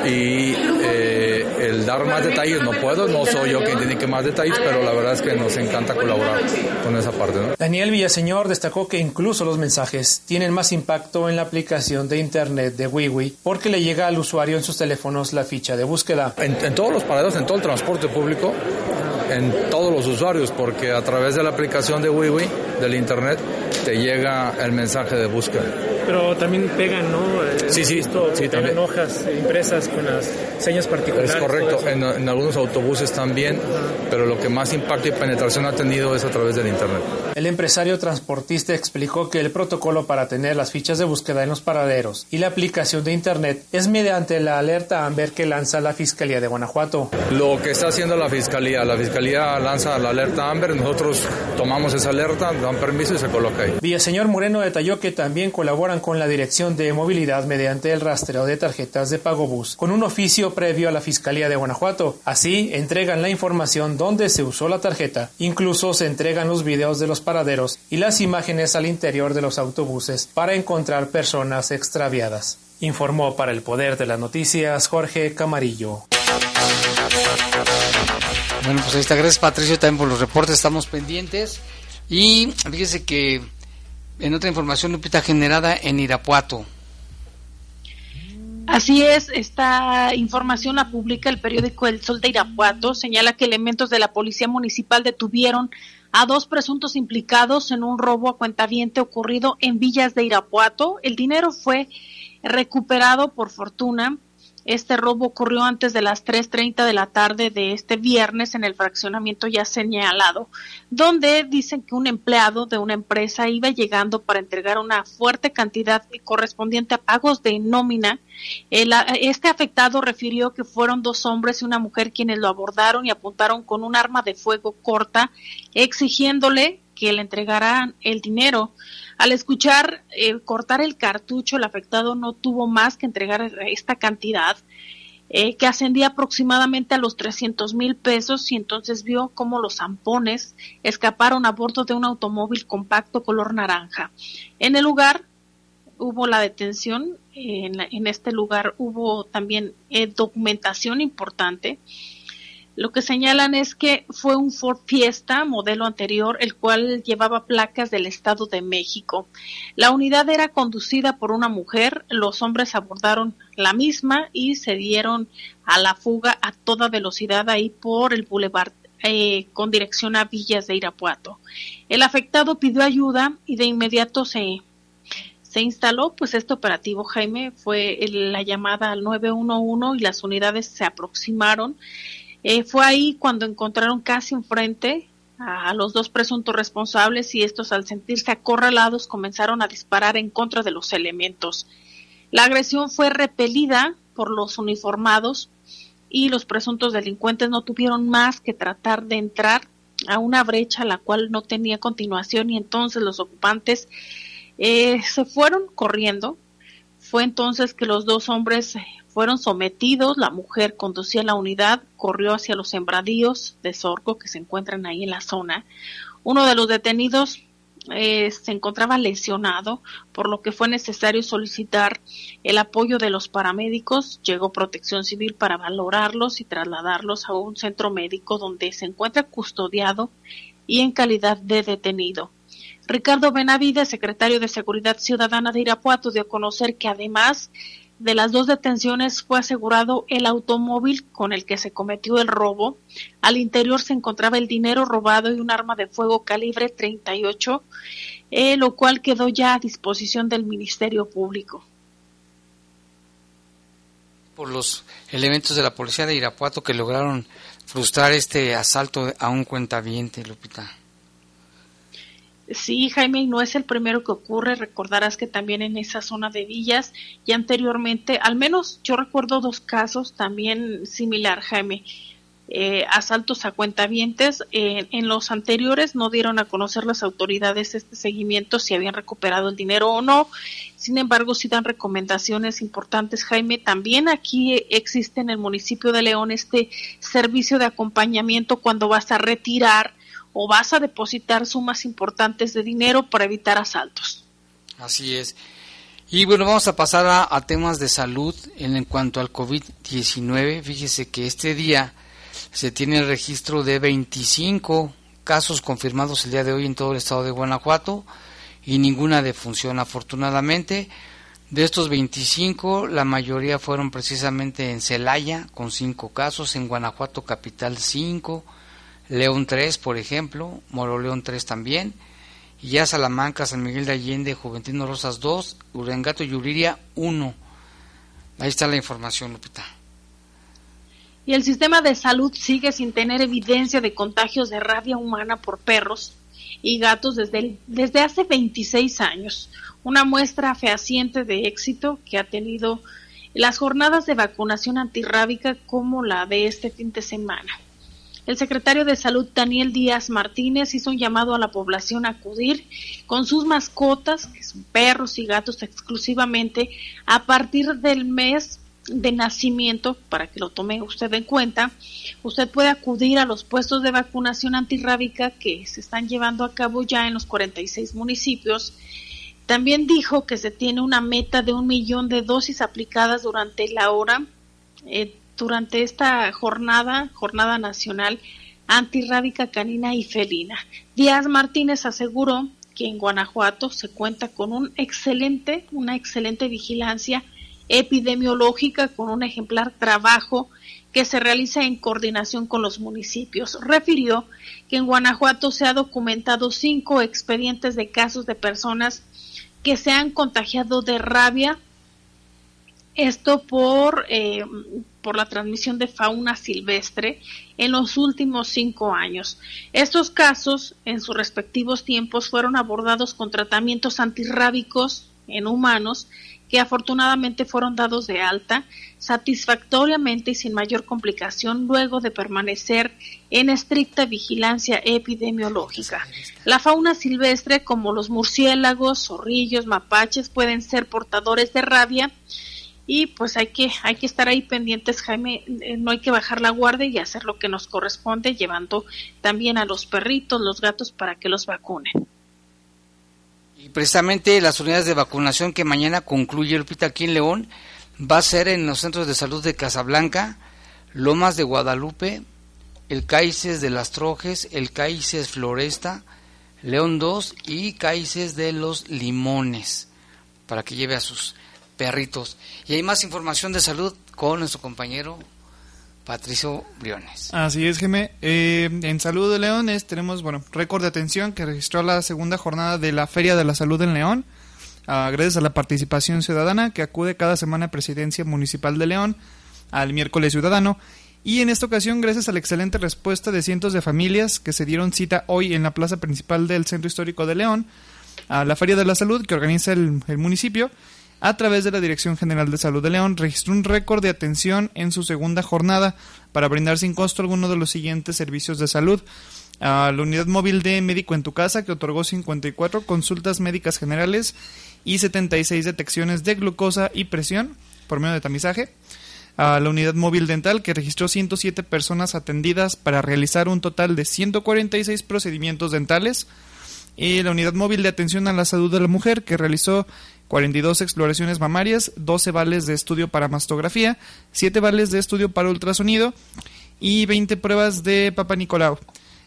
Y eh, el dar más detalles no puedo, no soy yo quien tiene que más detalles, pero la verdad es que nos encanta colaborar con esa parte. Daniel Villaseñor destacó que incluso los mensajes tienen más impacto en la aplicación de internet de WiWi porque le llega al usuario en sus teléfonos la ficha de búsqueda. En, en todos los parados, en todo el transporte público, en todos los usuarios, porque a través de la aplicación de WiWi, del internet, te llega el mensaje de búsqueda. Pero también pegan, ¿no? Eh, sí, sí, sí también. hojas impresas con las señas particulares. Es correcto, en, en, algunos autobuses también, pero lo que más impacto y penetración ha tenido es a través del Internet. El empresario transportista explicó que el protocolo para tener las fichas de búsqueda en los paraderos y la aplicación de Internet es mediante la alerta Amber que lanza la Fiscalía de Guanajuato. Lo que está haciendo la Fiscalía, la Fiscalía lanza la alerta Amber, nosotros tomamos esa alerta, dan permiso y se coloca ahí. Villaseñor Moreno detalló que también con la Dirección de Movilidad mediante el rastreo de tarjetas de pago bus, con un oficio previo a la Fiscalía de Guanajuato. Así, entregan la información donde se usó la tarjeta. Incluso se entregan los videos de los paraderos y las imágenes al interior de los autobuses para encontrar personas extraviadas. Informó para el Poder de las Noticias Jorge Camarillo. Bueno, pues ahí está. Gracias Patricio también por los reportes. Estamos pendientes. Y fíjese que en otra información, Lupita, generada en Irapuato. Así es, esta información la publica el periódico El Sol de Irapuato. Señala que elementos de la Policía Municipal detuvieron a dos presuntos implicados en un robo a cuentaviente ocurrido en Villas de Irapuato. El dinero fue recuperado por fortuna Este robo ocurrió antes de las 3.30 de la tarde de este viernes en el fraccionamiento ya señalado, donde dicen que un empleado de una empresa iba llegando para entregar una fuerte cantidad correspondiente a pagos de nómina. este afectado refirió que fueron dos hombres y una mujer quienes lo abordaron y apuntaron con un arma de fuego corta, exigiéndole que le entregaran el dinero. Al escuchar eh, cortar el cartucho, el afectado no tuvo más que entregar esta cantidad, eh, que ascendía aproximadamente a los 300 mil pesos, y entonces vio cómo los zampones escaparon a bordo de un automóvil compacto color naranja. En el lugar hubo la detención, en, en este lugar hubo también eh, documentación importante lo que señalan es que fue un Ford Fiesta modelo anterior, el cual llevaba placas del Estado de México. La unidad era conducida por una mujer, los hombres abordaron la misma y se dieron a la fuga a toda velocidad ahí por el boulevard eh, con dirección a Villas de Irapuato. El afectado pidió ayuda y de inmediato se, se instaló pues este operativo Jaime fue la llamada al 911 y las unidades se aproximaron eh, fue ahí cuando encontraron casi enfrente a los dos presuntos responsables y estos al sentirse acorralados comenzaron a disparar en contra de los elementos. La agresión fue repelida por los uniformados y los presuntos delincuentes no tuvieron más que tratar de entrar a una brecha la cual no tenía continuación y entonces los ocupantes eh, se fueron corriendo. Fue entonces que los dos hombres fueron sometidos, la mujer conducía la unidad, corrió hacia los sembradíos de sorgo que se encuentran ahí en la zona. Uno de los detenidos eh, se encontraba lesionado, por lo que fue necesario solicitar el apoyo de los paramédicos. Llegó protección civil para valorarlos y trasladarlos a un centro médico donde se encuentra custodiado y en calidad de detenido. Ricardo Benavides, secretario de Seguridad Ciudadana de Irapuato, dio a conocer que además de las dos detenciones fue asegurado el automóvil con el que se cometió el robo. Al interior se encontraba el dinero robado y un arma de fuego calibre 38, eh, lo cual quedó ya a disposición del Ministerio Público. Por los elementos de la policía de Irapuato que lograron frustrar este asalto a un cuentaviente, Lupita. Sí, Jaime, no es el primero que ocurre. Recordarás que también en esa zona de villas y anteriormente, al menos yo recuerdo dos casos también similar, Jaime. Eh, asaltos a cuentavientes. En los anteriores no dieron a conocer las autoridades este seguimiento si habían recuperado el dinero o no. Sin embargo, sí dan recomendaciones importantes, Jaime. También aquí existe en el municipio de León este servicio de acompañamiento cuando vas a retirar o vas a depositar sumas importantes de dinero para evitar asaltos. Así es. Y bueno, vamos a pasar a, temas de salud en, cuanto al COVID-19. Fíjese que este día se tiene el registro de 25 casos confirmados el día de hoy en todo el estado de Guanajuato y ninguna defunción. Afortunadamente, de estos 25, la mayoría fueron precisamente en Celaya, con 5 casos, en Guanajuato Capital 5, León 3, por ejemplo, Moroleón 3 también, y ya Salamanca, San Miguel de Allende, Juventino Rosas 2, Urengato y Yuriria 1. Ahí está la información, Lupita. Y el sistema de salud sigue sin tener evidencia de contagios de rabia humana por perros y gatos desde, desde hace 26 años, una muestra fehaciente de éxito que ha tenido las jornadas de vacunación antirrábica como la de este fin de semana. El secretario de Salud, Daniel Díaz Martínez, hizo un llamado a la población a acudir con sus mascotas, que son perros y gatos exclusivamente, a partir del mes de nacimiento, para que lo tome usted en cuenta, usted puede acudir a los puestos de vacunación antirrábica que se están llevando a cabo ya en los 46 municipios. También dijo que se tiene una meta de un millón de dosis aplicadas durante la hora eh, durante esta jornada, jornada nacional antirrábica canina y felina. Díaz Martínez aseguró que en Guanajuato se cuenta con un excelente, una excelente vigilancia epidemiológica con un ejemplar trabajo que se realiza en coordinación con los municipios. Refirió que en Guanajuato se ha documentado cinco expedientes de casos de personas que se han contagiado de rabia Esto por, eh, por la transmisión de fauna silvestre en los últimos cinco años. Estos casos, en sus respectivos tiempos, fueron abordados con tratamientos antirrábicos en humanos que afortunadamente fueron dados de alta satisfactoriamente y sin mayor complicación luego de permanecer en estricta vigilancia epidemiológica. La fauna silvestre, como los murciélagos, zorrillos, mapaches, pueden ser portadores de rabia y pues hay que hay que estar ahí pendientes Jaime. Eh, no hay que bajar la guardia y hacer lo que nos corresponde llevando también a los perritos los gatos para que los vacunen. Y precisamente las unidades de vacunación que mañana concluye el hospital aquí en León va a ser en los centros de salud de Casablanca, Lomas de Guadalupe, el Caices de las Trojes, el Caices Floresta, León 2 y Caices de los Limones, para que lleve a sus perritos. Y hay más información de salud con nuestro compañero Patricio Briones. Así es, Geme. Eh, en Salud de Leones tenemos, bueno, récord de atención que registró la segunda jornada de la Feria de la Salud en León, ah, gracias a la participación ciudadana que acude cada semana a Presidencia Municipal de León al miércoles ciudadano. Y en esta ocasión, gracias a la excelente respuesta de cientos de familias que se dieron cita hoy en la plaza principal del Centro Histórico de León, a la Feria de la Salud que organiza el municipio, a través de la Dirección General de Salud de León, registró un récord de atención en su segunda jornada para brindar sin costo alguno de los siguientes servicios de salud. A la unidad móvil de Médico en tu casa, que otorgó 54 consultas médicas generales y 76 detecciones de glucosa y presión por medio de tamizaje. A la unidad móvil dental, que registró 107 personas atendidas para realizar un total de 146 procedimientos dentales. Y la unidad móvil de atención a la salud de la mujer, que realizó 42 exploraciones mamarias, 12 vales de estudio para mastografía, 7 vales de estudio para ultrasonido y 20 pruebas de Papa Nicolau.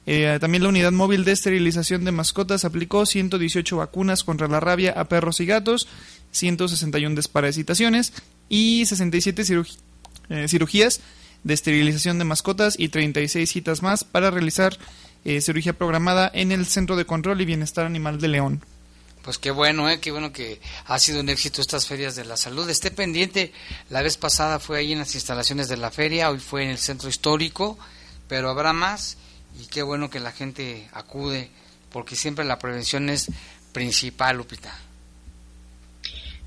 Eh, también la unidad móvil de esterilización de mascotas aplicó 118 vacunas contra la rabia a perros y gatos, 161 desparasitaciones y 67 eh, cirugías de esterilización de mascotas y 36 citas más para realizar eh, cirugía programada en el Centro de Control y Bienestar Animal de León. Pues qué bueno, ¿eh? qué bueno que ha sido un éxito estas ferias de la salud. Esté pendiente, la vez pasada fue ahí en las instalaciones de la feria, hoy fue en el centro histórico, pero habrá más y qué bueno que la gente acude, porque siempre la prevención es principal, Lupita.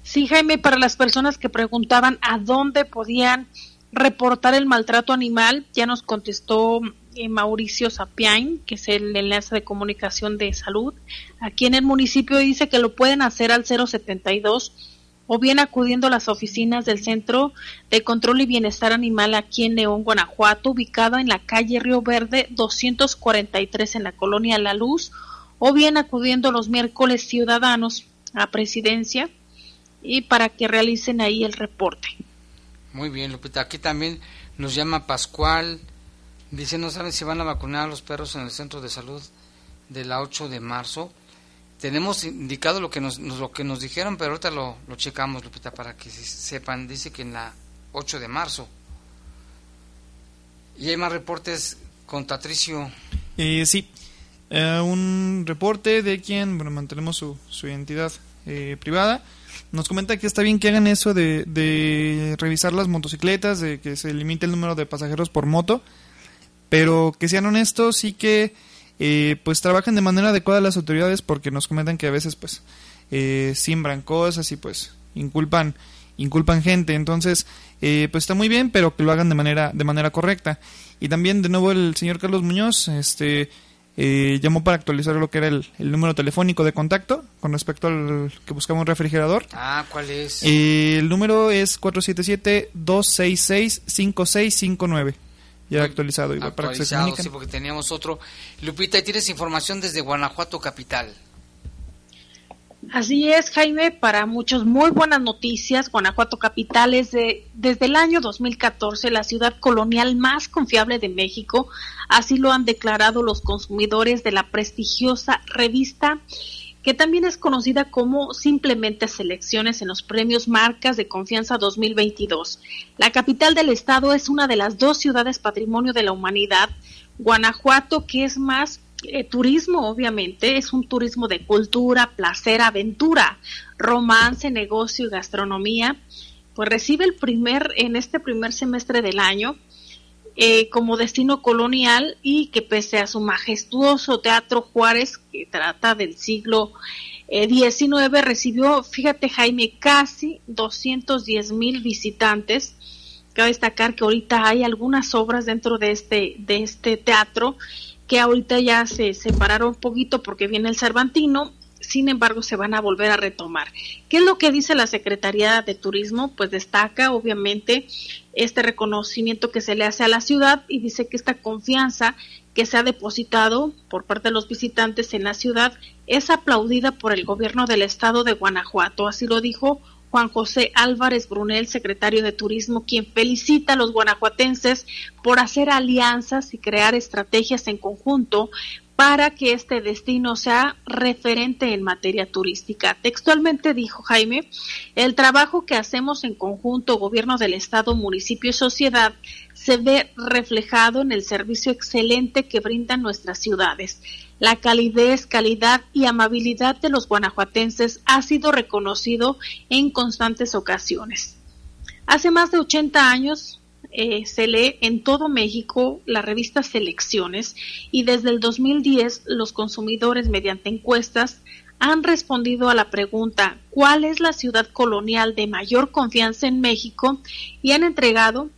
Sí, Jaime, para las personas que preguntaban a dónde podían reportar el maltrato animal, ya nos contestó eh, Mauricio Sapiain, que es el enlace de comunicación de salud. Aquí en el municipio dice que lo pueden hacer al 072 o bien acudiendo a las oficinas del Centro de Control y Bienestar Animal aquí en León, Guanajuato, ubicado en la calle Río Verde 243 en la colonia La Luz, o bien acudiendo los miércoles ciudadanos a presidencia y para que realicen ahí el reporte. Muy bien, Lupita. Aquí también nos llama Pascual Dice, no saben si van a vacunar a los perros en el centro de salud de la 8 de marzo. Tenemos indicado lo que nos, lo que nos dijeron, pero ahorita lo, lo checamos, Lupita, para que sepan. Dice que en la 8 de marzo. ¿Y hay más reportes con Patricio? Eh, sí, eh, un reporte de quien, bueno, mantenemos su, su identidad eh, privada. Nos comenta que está bien que hagan eso de, de revisar las motocicletas, de que se limite el número de pasajeros por moto pero que sean honestos y que eh, pues trabajen de manera adecuada las autoridades porque nos comentan que a veces pues eh, siembran cosas y pues inculpan inculpan gente entonces eh, pues está muy bien pero que lo hagan de manera de manera correcta y también de nuevo el señor Carlos Muñoz este llamó para actualizar lo que era el, el, número telefónico de contacto con respecto al que buscamos un refrigerador. Ah, ¿cuál es? el número es 477-266-5659 ya actualizado. Igual para que se sí, porque teníamos otro. Lupita, tienes información desde Guanajuato Capital. Así es, Jaime, para muchos muy buenas noticias. Guanajuato Capital es de, desde el año 2014 la ciudad colonial más confiable de México. Así lo han declarado los consumidores de la prestigiosa revista que también es conocida como simplemente selecciones en los premios Marcas de Confianza 2022. La capital del estado es una de las dos ciudades patrimonio de la humanidad. Guanajuato, que es más eh, turismo, obviamente, es un turismo de cultura, placer, aventura, romance, negocio y gastronomía pues recibe el primer, en este primer semestre del año, eh, como destino colonial y que pese a su majestuoso Teatro Juárez, que trata del siglo XIX, eh, recibió, fíjate Jaime, casi 210 mil visitantes. Cabe destacar que ahorita hay algunas obras dentro de este, de este teatro que ahorita ya se separaron un poquito porque viene el Cervantino sin embargo se van a volver a retomar. ¿Qué es lo que dice la Secretaría de Turismo? Pues destaca obviamente este reconocimiento que se le hace a la ciudad y dice que esta confianza que se ha depositado por parte de los visitantes en la ciudad es aplaudida por el gobierno del estado de Guanajuato. Así lo dijo Juan José Álvarez Brunel, secretario de Turismo, quien felicita a los guanajuatenses por hacer alianzas y crear estrategias en conjunto para que este destino sea referente en materia turística. Textualmente dijo Jaime, el trabajo que hacemos en conjunto, gobierno del Estado, municipio y sociedad, se ve reflejado en el servicio excelente que brindan nuestras ciudades. La calidez, calidad y amabilidad de los guanajuatenses ha sido reconocido en constantes ocasiones. Hace más de 80 años, eh, se lee en todo México la revista Selecciones y desde el 2010 los consumidores mediante encuestas han respondido a la pregunta ¿cuál es la ciudad colonial de mayor confianza en México? y han entregado